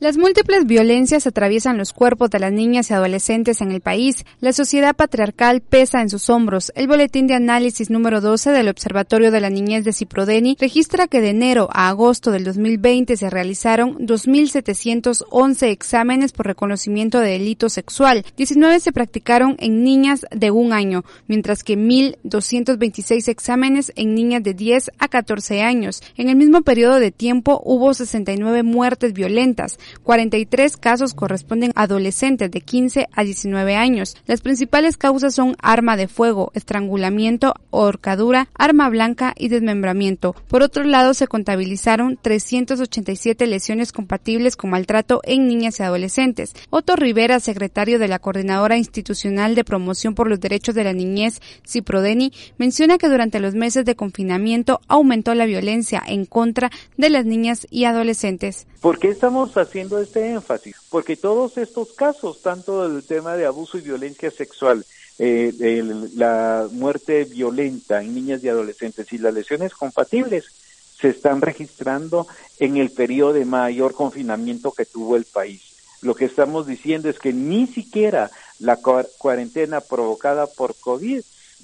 Las múltiples violencias atraviesan los cuerpos de las niñas y adolescentes en el país. La sociedad patriarcal pesa en sus hombros. El boletín de análisis número 12 del Observatorio de la Niñez de Ciprodeni registra que de enero a agosto del 2020 se realizaron 2.711 exámenes por reconocimiento de delito sexual. 19 se practicaron en niñas de un año, mientras que 1.226 exámenes en niñas de 10 a 14 años. En el mismo periodo de tiempo hubo 69 muertes violentas. 43 casos corresponden a adolescentes de 15 a 19 años. Las principales causas son arma de fuego, estrangulamiento, horcadura, arma blanca y desmembramiento. Por otro lado, se contabilizaron 387 lesiones compatibles con maltrato en niñas y adolescentes. Otto Rivera, secretario de la Coordinadora Institucional de Promoción por los Derechos de la Niñez, CIPRODENI, menciona que durante los meses de confinamiento aumentó la violencia en contra de las niñas y adolescentes. ¿Por qué estamos haciendo este énfasis? Porque todos estos casos, tanto el tema de abuso y violencia sexual, eh, la muerte violenta en niñas y adolescentes y las lesiones compatibles, se están registrando en el periodo de mayor confinamiento que tuvo el país. Lo que estamos diciendo es que ni siquiera la cuarentena provocada por COVID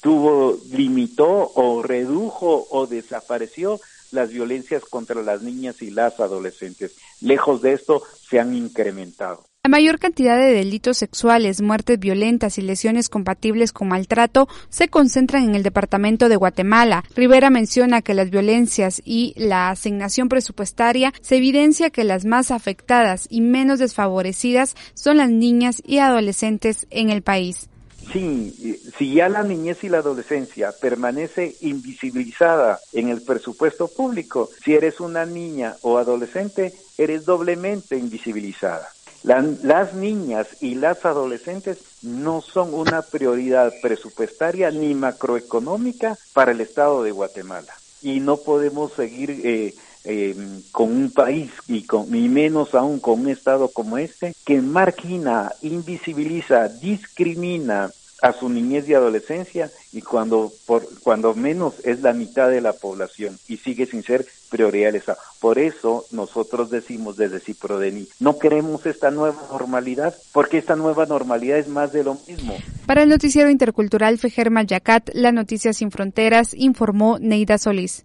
tuvo, limitó o redujo o desapareció las violencias contra las niñas y las adolescentes. Lejos de esto, se han incrementado. La mayor cantidad de delitos sexuales, muertes violentas y lesiones compatibles con maltrato se concentran en el departamento de Guatemala. Rivera menciona que las violencias y la asignación presupuestaria se evidencia que las más afectadas y menos desfavorecidas son las niñas y adolescentes en el país. Sí, si ya la niñez y la adolescencia permanece invisibilizada en el presupuesto público, si eres una niña o adolescente, eres doblemente invisibilizada. las niñas y las adolescentes no son una prioridad presupuestaria ni macroeconómica para el Estado de Guatemala. Y no podemos seguir eh, em, con un país y, con, y menos aún con un Estado como este que margina, invisibiliza, discrimina a su niñez y adolescencia y cuando por cuando menos es la mitad de la población y sigue sin ser prioridad esa. Por eso nosotros decimos desde Ciprodeni, no queremos esta nueva normalidad porque esta nueva normalidad es más de lo mismo. Para el noticiero intercultural Fejerma Yacat, la noticia sin fronteras, informó Neida Solís.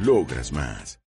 Logras más.